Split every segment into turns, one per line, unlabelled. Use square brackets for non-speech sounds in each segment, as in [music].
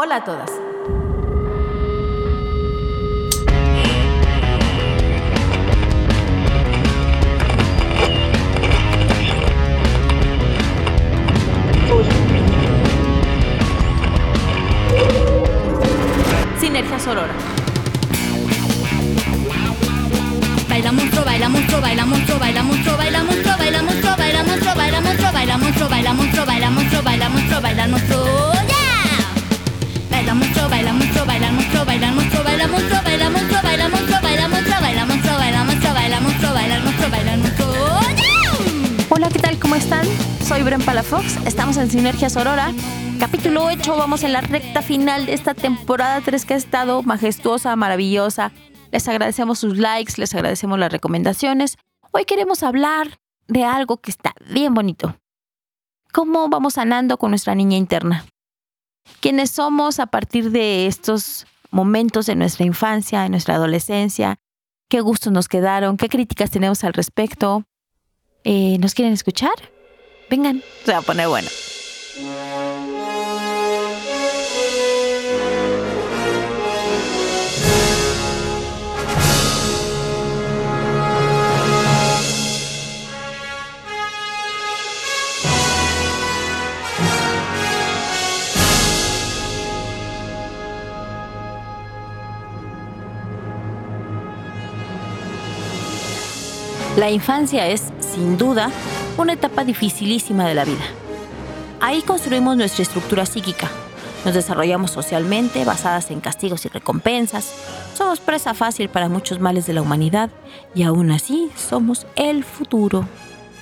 Hola a todas. Sinergia Sorora.
Baila monstruo, baila monstruo, baila monstruo, baila monstruo, baila monstruo, baila monstruo, baila monstruo, baila monstruo, baila monstruo, baila monstruo, baila monstruo, baila monstruo, baila monstruo. Baila monstruo, baila monstruo, baila monstruo, baila monstruo, baila monstruo, baila monstruo, baila monstruo, baila monstruo, baila monstruo, baila monstruo, baila monstruo, baila monstruo, baila yeah.
Hola, ¿qué tal? ¿Cómo están? Soy Bren Palafox. Estamos en Sinergia Sorora. Capítulo 8, vamos en la recta final de esta temporada 3 que ha estado majestuosa, maravillosa. Les agradecemos sus likes, les agradecemos las recomendaciones. Hoy queremos hablar de algo que está bien bonito. ¿Cómo vamos sanando con nuestra niña interna? ¿Quiénes somos a partir de estos momentos de nuestra infancia, de nuestra adolescencia? ¿Qué gustos nos quedaron? ¿Qué críticas tenemos al respecto? Eh, ¿Nos quieren escuchar? Vengan, se va a poner bueno. La infancia es, sin duda, una etapa dificilísima de la vida. Ahí construimos nuestra estructura psíquica. Nos desarrollamos socialmente, basadas en castigos y recompensas. Somos presa fácil para muchos males de la humanidad y aún así somos el futuro.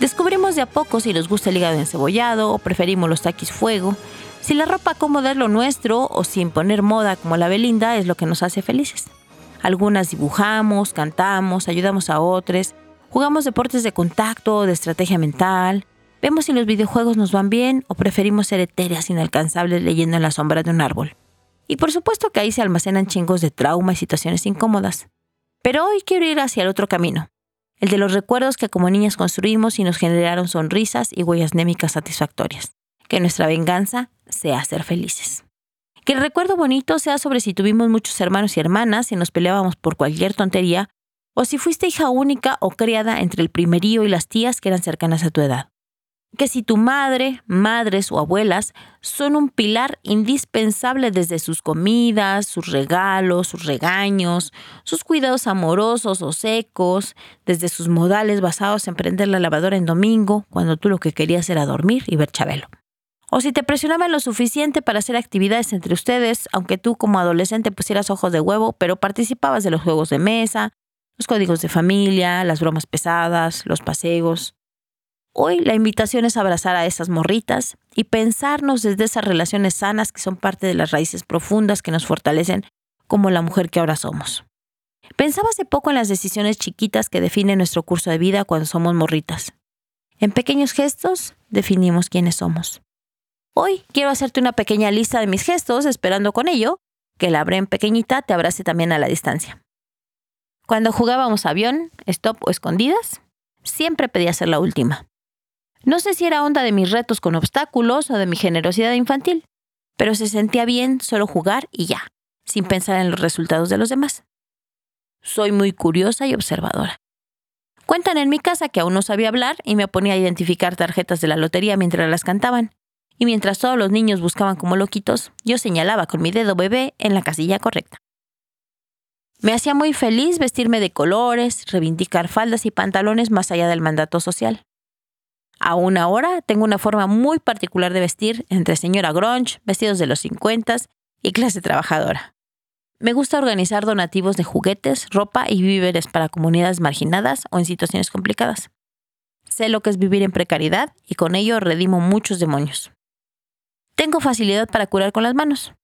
Descubrimos de a poco si nos gusta el hígado encebollado o preferimos los taquis fuego, si la ropa cómoda es lo nuestro o si imponer moda como la Belinda es lo que nos hace felices. Algunas dibujamos, cantamos, ayudamos a otros, Jugamos deportes de contacto de estrategia mental. Vemos si los videojuegos nos van bien o preferimos ser etéreas inalcanzables leyendo en la sombra de un árbol. Y por supuesto que ahí se almacenan chingos de trauma y situaciones incómodas. Pero hoy quiero ir hacia el otro camino, el de los recuerdos que como niñas construimos y nos generaron sonrisas y huellas némicas satisfactorias. Que nuestra venganza sea ser felices. Que el recuerdo bonito sea sobre si tuvimos muchos hermanos y hermanas y nos peleábamos por cualquier tontería o si fuiste hija única o criada entre el primerío y las tías que eran cercanas a tu edad. Que si tu madre, madres o abuelas son un pilar indispensable desde sus comidas, sus regalos, sus regaños, sus cuidados amorosos o secos, desde sus modales basados en prender la lavadora en domingo, cuando tú lo que querías era dormir y ver Chabelo. O si te presionaban lo suficiente para hacer actividades entre ustedes, aunque tú como adolescente pusieras ojos de huevo, pero participabas de los juegos de mesa, los códigos de familia, las bromas pesadas, los paseos. Hoy la invitación es abrazar a esas morritas y pensarnos desde esas relaciones sanas que son parte de las raíces profundas que nos fortalecen como la mujer que ahora somos. Pensaba hace poco en las decisiones chiquitas que definen nuestro curso de vida cuando somos morritas. En pequeños gestos definimos quiénes somos. Hoy quiero hacerte una pequeña lista de mis gestos, esperando con ello que la en pequeñita te abrace también a la distancia. Cuando jugábamos avión, stop o escondidas, siempre pedía ser la última. No sé si era onda de mis retos con obstáculos o de mi generosidad infantil, pero se sentía bien solo jugar y ya, sin pensar en los resultados de los demás. Soy muy curiosa y observadora. Cuentan en mi casa que aún no sabía hablar y me ponía a identificar tarjetas de la lotería mientras las cantaban. Y mientras todos los niños buscaban como loquitos, yo señalaba con mi dedo bebé en la casilla correcta. Me hacía muy feliz vestirme de colores, reivindicar faldas y pantalones más allá del mandato social. Aún ahora tengo una forma muy particular de vestir entre señora grunge, vestidos de los 50 y clase trabajadora. Me gusta organizar donativos de juguetes, ropa y víveres para comunidades marginadas o en situaciones complicadas. Sé lo que es vivir en precariedad y con ello redimo muchos demonios. Tengo facilidad para curar con las manos.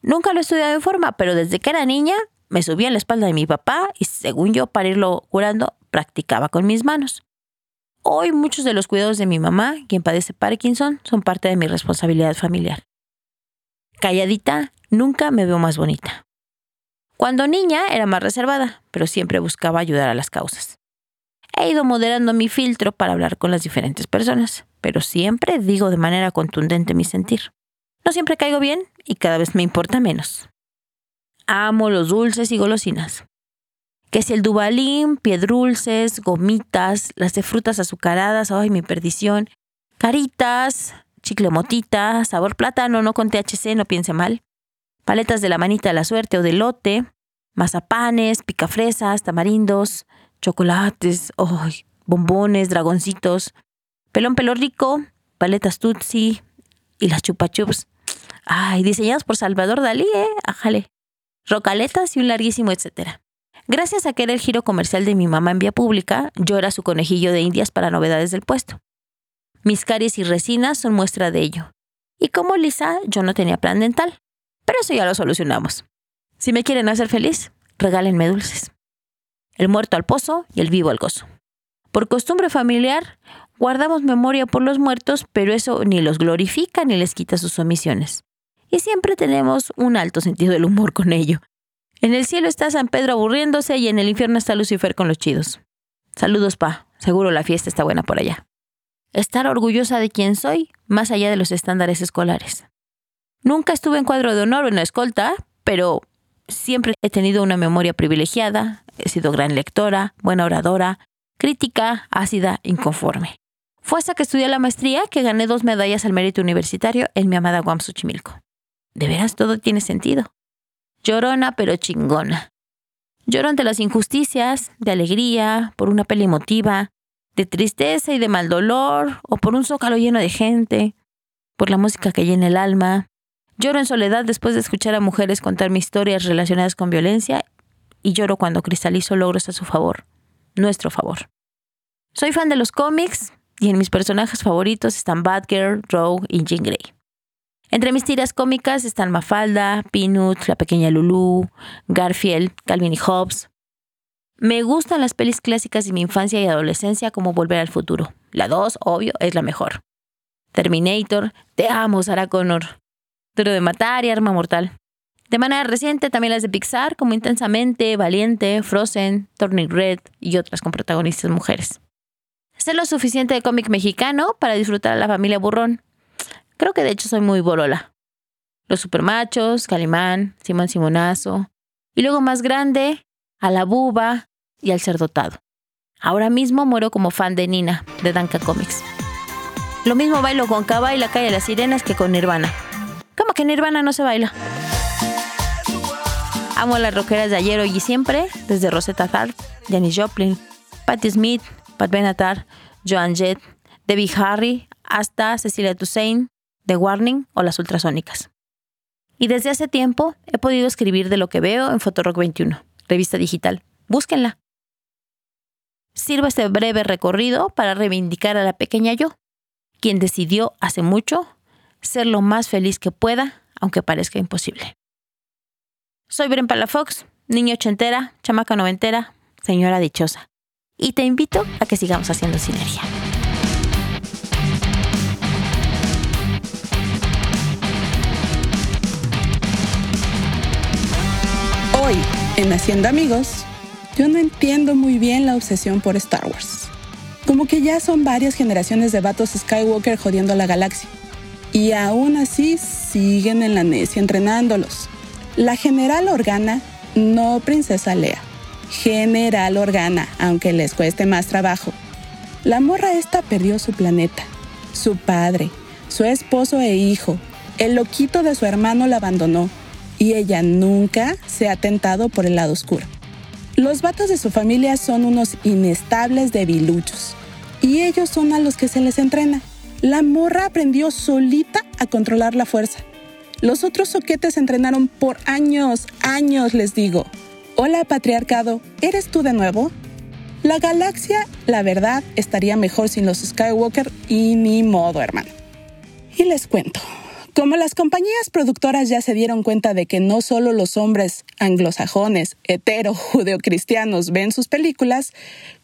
Nunca lo he estudiado en forma, pero desde que era niña me subía en la espalda de mi papá y según yo para irlo curando, practicaba con mis manos. Hoy muchos de los cuidados de mi mamá, quien padece Parkinson, son parte de mi responsabilidad familiar. Calladita, nunca me veo más bonita. Cuando niña era más reservada, pero siempre buscaba ayudar a las causas. He ido moderando mi filtro para hablar con las diferentes personas, pero siempre digo de manera contundente mi sentir. No siempre caigo bien y cada vez me importa menos. Amo los dulces y golosinas. Que si el dubalín, piedrulces, gomitas, las de frutas azucaradas, ay, mi perdición, caritas, chicle motita, sabor plátano, no con THC, no piense mal, paletas de la manita de la suerte o de lote, mazapanes, picafresas, tamarindos, chocolates, ay, bombones, dragoncitos, pelón pelo rico, paletas tutsi y las chupachups. Ay, diseñados por Salvador Dalí, ¿eh? Ajale. Rocaletas y un larguísimo etcétera. Gracias a que era el giro comercial de mi mamá en vía pública, yo era su conejillo de indias para novedades del puesto. Mis caries y resinas son muestra de ello. Y como Lisa, yo no tenía plan dental. Pero eso ya lo solucionamos. Si me quieren hacer feliz, regálenme dulces. El muerto al pozo y el vivo al gozo. Por costumbre familiar, guardamos memoria por los muertos, pero eso ni los glorifica ni les quita sus omisiones. Y siempre tenemos un alto sentido del humor con ello. En el cielo está San Pedro aburriéndose y en el infierno está Lucifer con los chidos. Saludos, pa. Seguro la fiesta está buena por allá estar orgullosa de quién soy, más allá de los estándares escolares. Nunca estuve en cuadro de honor o en la escolta, pero siempre he tenido una memoria privilegiada, he sido gran lectora, buena oradora, crítica, ácida, inconforme. Fue hasta que estudié la maestría que gané dos medallas al mérito universitario en mi amada Guam Xochimilco. De veras todo tiene sentido. Llorona pero chingona. Lloro ante las injusticias, de alegría, por una peli emotiva, de tristeza y de mal dolor, o por un zócalo lleno de gente, por la música que llena el alma. Lloro en soledad después de escuchar a mujeres contar mis historias relacionadas con violencia y lloro cuando cristalizo logros a su favor, nuestro favor. Soy fan de los cómics y en mis personajes favoritos están Batgirl, Rogue y Jean Grey. Entre mis tiras cómicas están Mafalda, Peanut, La Pequeña Lulu, Garfield, Calvin y Hobbes, me gustan las pelis clásicas de mi infancia y adolescencia como Volver al Futuro. La 2, obvio, es la mejor. Terminator, te amo, Sarah Connor. Duro de matar y Arma Mortal. De manera reciente también las de Pixar como Intensamente, Valiente, Frozen, Turning Red y otras con protagonistas mujeres. Sé lo suficiente de cómic mexicano para disfrutar a la familia Burrón. Creo que de hecho soy muy borola. Los Supermachos, Calimán, Simón Simonazo. Y luego más grande, a la Buba, y al ser dotado. Ahora mismo muero como fan de Nina, de Danka Comics. Lo mismo bailo con Kaba y la calle de las sirenas que con Nirvana. ¿Cómo que Nirvana no se baila? Amo a las rockeras de ayer, hoy y siempre, desde Rosetta Tharpe, Janis Joplin, Patti Smith, Pat Benatar, Joan Jett, Debbie Harry, hasta Cecilia Toussaint, The Warning o las Ultrasónicas. Y desde hace tiempo he podido escribir de lo que veo en Fotorock 21, revista digital. Búsquenla. Sirva este breve recorrido para reivindicar a la pequeña yo, quien decidió hace mucho ser lo más feliz que pueda, aunque parezca imposible. Soy Bren Palafox, niña ochentera, chamaca noventera, señora dichosa, y te invito a que sigamos haciendo sinergia.
En Hacienda Amigos, yo no entiendo muy bien la obsesión por Star Wars. Como que ya son varias generaciones de vatos Skywalker jodiendo a la galaxia. Y aún así siguen en la necia entrenándolos. La general Organa, no princesa Lea. General Organa, aunque les cueste más trabajo. La morra esta perdió su planeta, su padre, su esposo e hijo. El loquito de su hermano la abandonó y ella nunca se ha tentado por el lado oscuro. Los vatos de su familia son unos inestables debiluchos y ellos son a los que se les entrena. La morra aprendió solita a controlar la fuerza. Los otros soquetes entrenaron por años, años, les digo. Hola, patriarcado, ¿eres tú de nuevo? La galaxia, la verdad, estaría mejor sin los Skywalker y ni modo, hermano. Y les cuento. Como las compañías productoras ya se dieron cuenta de que no solo los hombres anglosajones, hetero, [laughs] judeocristianos ven sus películas,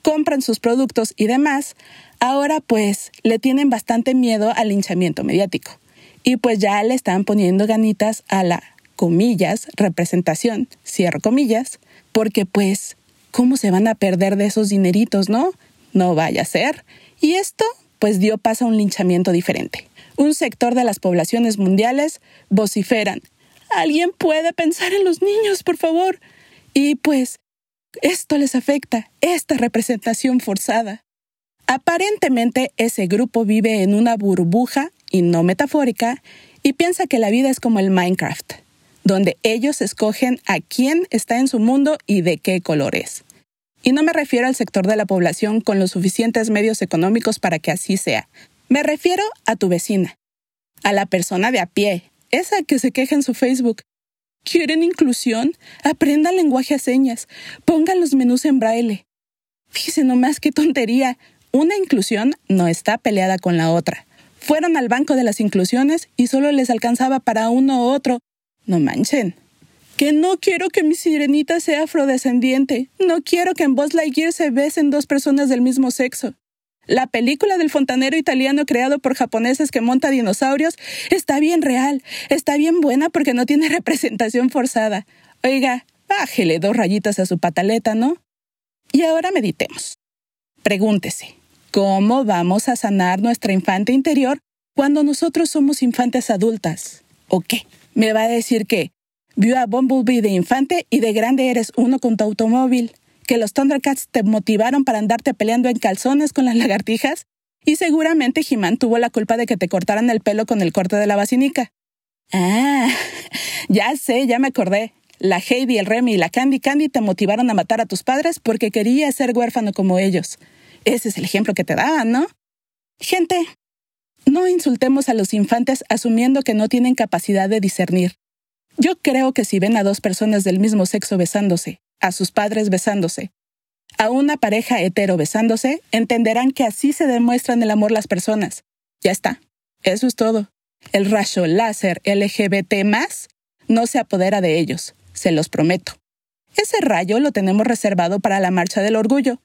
compran sus productos y demás, ahora pues le tienen bastante miedo al linchamiento mediático. Y pues ya le están poniendo ganitas a la, comillas, representación, cierro comillas, porque pues, ¿cómo se van a perder de esos dineritos, no? No vaya a ser. Y esto pues dio paso a un linchamiento diferente un sector de las poblaciones mundiales vociferan, ¿alguien puede pensar en los niños, por favor? Y pues, esto les afecta, esta representación forzada. Aparentemente ese grupo vive en una burbuja, y no metafórica, y piensa que la vida es como el Minecraft, donde ellos escogen a quién está en su mundo y de qué color es. Y no me refiero al sector de la población con los suficientes medios económicos para que así sea. Me refiero a tu vecina, a la persona de a pie, esa que se queja en su Facebook. ¿Quieren inclusión? Aprendan lenguaje a señas, pongan los menús en braille. Fíjese nomás qué tontería. Una inclusión no está peleada con la otra. Fueron al banco de las inclusiones y solo les alcanzaba para uno u otro. No manchen que no quiero que mi sirenita sea afrodescendiente, no quiero que en Buzz Lightyear se besen dos personas del mismo sexo. La película del fontanero italiano creado por japoneses que monta dinosaurios está bien real, está bien buena porque no tiene [laughs] representación forzada. Oiga, bájele dos rayitas a su pataleta, ¿no? Y ahora meditemos. Pregúntese, ¿cómo vamos a sanar nuestra infante interior cuando nosotros somos infantes adultas? ¿O qué? ¿Me va a decir que Vio a Bumblebee de infante y de grande eres uno con tu automóvil. Que los Thundercats te motivaron para andarte peleando en calzones con las lagartijas. Y seguramente He-Man tuvo la culpa de que te cortaran el pelo con el corte de la basinica. Ah, [laughs] ya sé, ya me acordé. La Heidi, el Remy y la Candy Candy te motivaron a matar a tus padres porque querías ser huérfano como ellos. Ese es el ejemplo que te daban, ¿no? Gente, no insultemos a los infantes asumiendo que no tienen capacidad de discernir. Yo creo que si ven a dos personas del mismo sexo besándose, a sus padres besándose, a una pareja hetero besándose, entenderán que así se demuestran el amor las personas. Ya está. Eso es todo. El rayo láser LGBT no se apodera de ellos, se los prometo. Ese rayo lo tenemos reservado para la Marcha del Orgullo.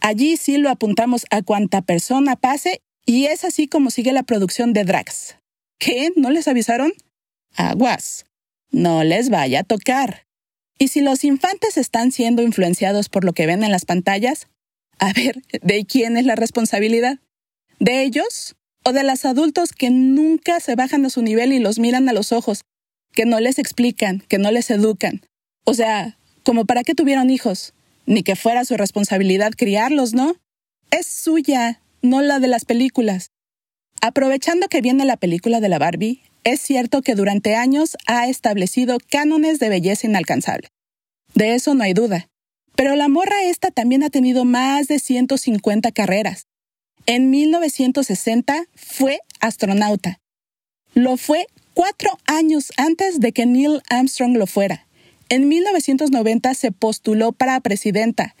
Allí sí lo apuntamos a cuanta persona pase y es así como sigue la producción de Drax. ¿Qué? ¿No les avisaron? Aguas no les vaya a tocar. Y si los infantes están siendo influenciados por lo que ven en las pantallas, a ver, ¿de quién es la responsabilidad? ¿De ellos? ¿O de los adultos que nunca se bajan a su nivel y los miran a los ojos, que no les explican, que no les educan? O sea, como para qué tuvieron hijos, ni que fuera su responsabilidad criarlos, ¿no? Es suya, no la de las películas. Aprovechando que viene la película de la Barbie, es cierto que durante años ha establecido cánones de belleza inalcanzables. De eso no hay duda. Pero la morra esta también ha tenido más de 150 carreras. En 1960 fue astronauta. Lo fue cuatro años antes de que Neil Armstrong lo fuera. En 1990 se postuló para presidenta,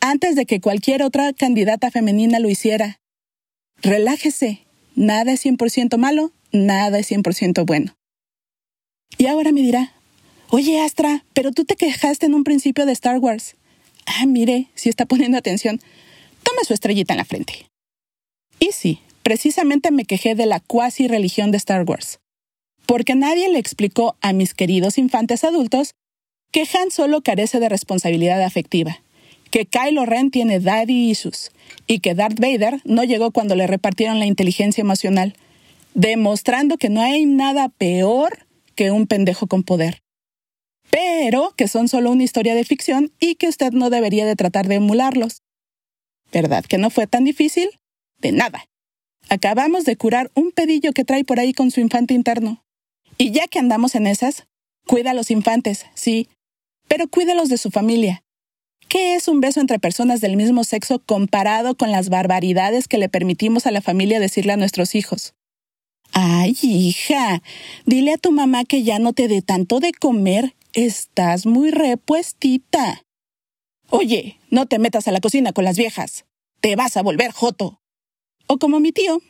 antes de que cualquier otra candidata femenina lo hiciera. Relájese, nada es 100% malo, nada es 100% bueno. Y ahora me dirá, oye Astra, pero tú te quejaste en un principio de Star Wars. Ah, mire, si está poniendo atención, tome su estrellita en la frente. Y sí, precisamente me quejé de la cuasi religión de Star Wars. Porque nadie le explicó a mis queridos infantes adultos que Han solo carece de responsabilidad afectiva, que Kylo Ren tiene daddy issues y que Darth Vader no llegó cuando le repartieron la inteligencia emocional, demostrando que no hay nada peor que un pendejo con poder. Pero que son solo una historia de ficción y que usted no debería de tratar de emularlos. ¿Verdad que no fue tan difícil? De nada. Acabamos de curar un pedillo que trae por ahí con su infante interno. Y ya que andamos en esas, cuida a los infantes, sí, pero cuídalos de su familia. ¿Qué es un beso entre personas del mismo sexo comparado con las barbaridades que le permitimos a la familia decirle a nuestros hijos? Ay, hija, dile a tu mamá que ya no te dé tanto de comer. Estás muy repuestita. Oye, no te metas a la cocina con las viejas. Te vas a volver joto. O como mi tío,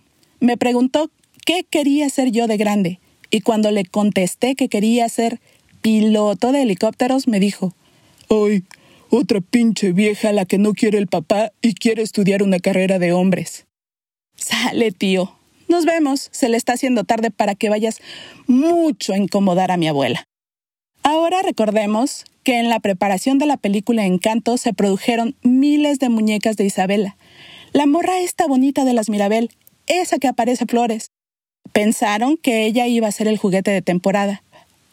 me preguntó qué quería ser yo de grande, y cuando le contesté que quería ser piloto de helicópteros, me dijo, Ay, otra pinche vieja la que no quiere el papá y quiere estudiar una carrera de hombres. Sale, tío, nos vemos, se le está haciendo tarde para que vayas mucho a incomodar a mi abuela. Ahora recordemos que en la preparación de la película Encanto se produjeron miles de muñecas de Isabela. La morra esta bonita de las Mirabel, esa que aparece Flores. Pensaron que ella iba a ser el juguete de temporada.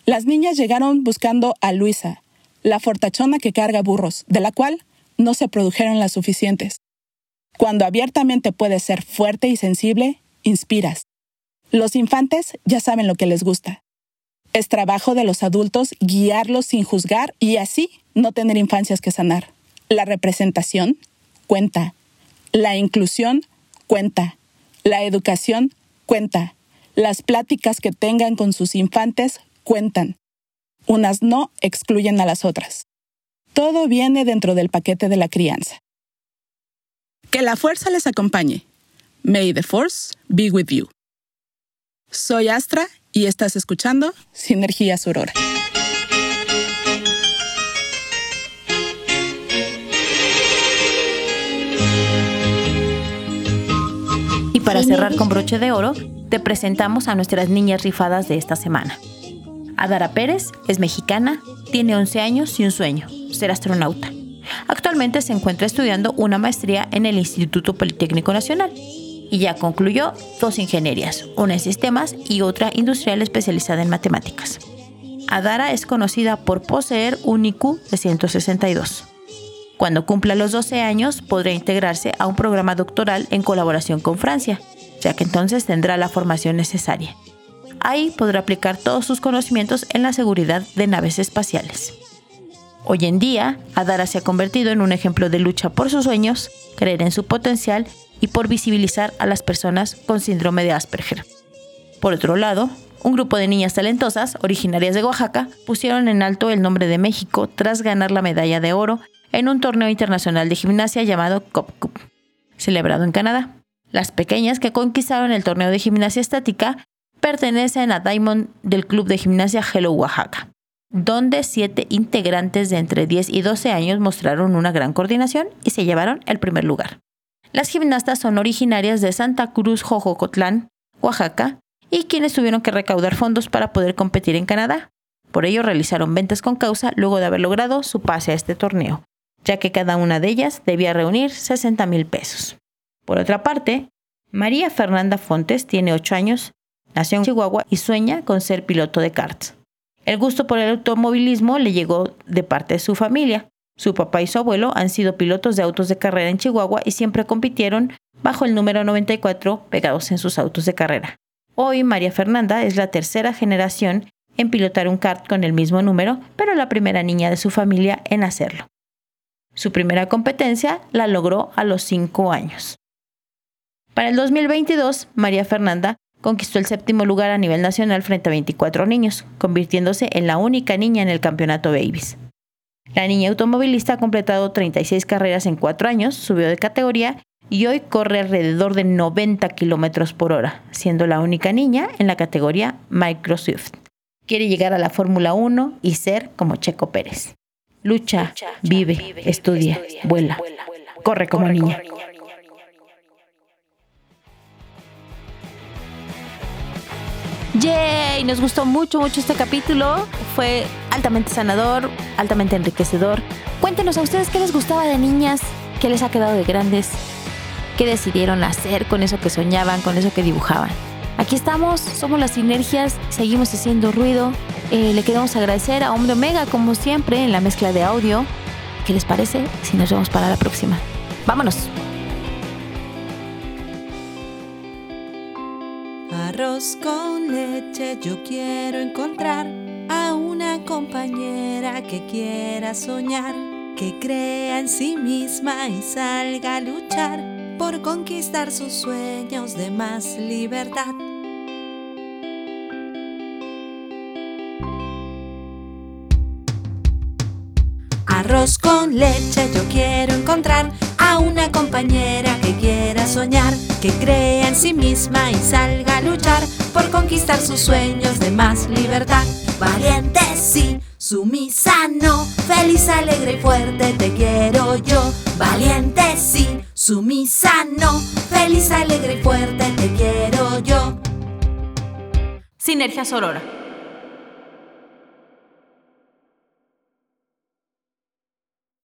Las niñas llegaron buscando a Luisa, la fortachona que carga burros, de la cual no se produjeron las suficientes. Cuando abiertamente puedes ser fuerte y sensible, inspiras. Los infantes ya saben lo que les gusta. Es trabajo de los adultos guiarlos sin juzgar y así no tener infancias que sanar. La representación cuenta. La inclusión cuenta. La educación cuenta. Las pláticas que tengan con sus infantes cuentan. Unas no excluyen a las otras. Todo viene dentro del paquete de la crianza. Que la fuerza les acompañe. May the force be with you. Soy Astra y estás escuchando Sinergia Surora.
Y para cerrar con broche de oro, te presentamos a nuestras niñas rifadas de esta semana. Adara Pérez es mexicana, tiene 11 años y un sueño, ser astronauta. Actualmente se encuentra estudiando una maestría en el Instituto Politécnico Nacional y ya concluyó dos ingenierías, una en sistemas y otra industrial especializada en matemáticas. Adara es conocida por poseer un IQ de 162. Cuando cumpla los 12 años podrá integrarse a un programa doctoral en colaboración con Francia, ya que entonces tendrá la formación necesaria. Ahí podrá aplicar todos sus conocimientos en la seguridad de naves espaciales. Hoy en día, Adara se ha convertido en un ejemplo de lucha por sus sueños, creer en su potencial y por visibilizar a las personas con síndrome de Asperger. Por otro lado, un grupo de niñas talentosas, originarias de Oaxaca, pusieron en alto el nombre de México tras ganar la medalla de oro en un torneo internacional de gimnasia llamado Cop Cup, celebrado en Canadá. Las pequeñas que conquistaron el torneo de gimnasia estática pertenecen a Diamond del Club de Gimnasia Hello Oaxaca, donde siete integrantes de entre 10 y 12 años mostraron una gran coordinación y se llevaron el primer lugar. Las gimnastas son originarias de Santa Cruz Jojocotlán, Oaxaca, y quienes tuvieron que recaudar fondos para poder competir en Canadá. Por ello realizaron ventas con causa luego de haber logrado su pase a este torneo, ya que cada una de ellas debía reunir 60 mil pesos. Por otra parte, María Fernanda Fontes tiene 8 años, nació en Chihuahua y sueña con ser piloto de karts. El gusto por el automovilismo le llegó de parte de su familia. Su papá y su abuelo han sido pilotos de autos de carrera en Chihuahua y siempre compitieron bajo el número 94 pegados en sus autos de carrera. Hoy María Fernanda es la tercera generación en pilotar un kart con el mismo número, pero la primera niña de su familia en hacerlo. Su primera competencia la logró a los 5 años. Para el 2022, María Fernanda conquistó el séptimo lugar a nivel nacional frente a 24 niños, convirtiéndose en la única niña en el campeonato Babies. La niña automovilista ha completado 36 carreras en 4 años, subió de categoría y hoy corre alrededor de 90 kilómetros por hora, siendo la única niña en la categoría Microsoft. Quiere llegar a la Fórmula 1 y ser como Checo Pérez. Lucha, vive, estudia, vuela, corre como niña. Yay, nos gustó mucho, mucho este capítulo. Fue altamente sanador, altamente enriquecedor. Cuéntenos a ustedes qué les gustaba de niñas, qué les ha quedado de grandes, qué decidieron hacer con eso que soñaban, con eso que dibujaban. Aquí estamos, somos las sinergias, seguimos haciendo ruido. Eh, le queremos agradecer a Hombre Omega, como siempre, en la mezcla de audio. ¿Qué les parece si nos vemos para la próxima? ¡Vámonos!
Arroz con leche, yo quiero encontrar a una compañera que quiera soñar, que crea en sí misma y salga a luchar por conquistar sus sueños de más libertad. Arroz con leche, yo quiero encontrar a una compañera soñar, que crea en sí misma y salga a luchar por conquistar sus sueños de más libertad. Valiente sí, sumisa no, feliz, alegre y fuerte te quiero yo. Valiente sí, sumisa no, feliz, alegre y fuerte te quiero yo.
Sinergia Sorora.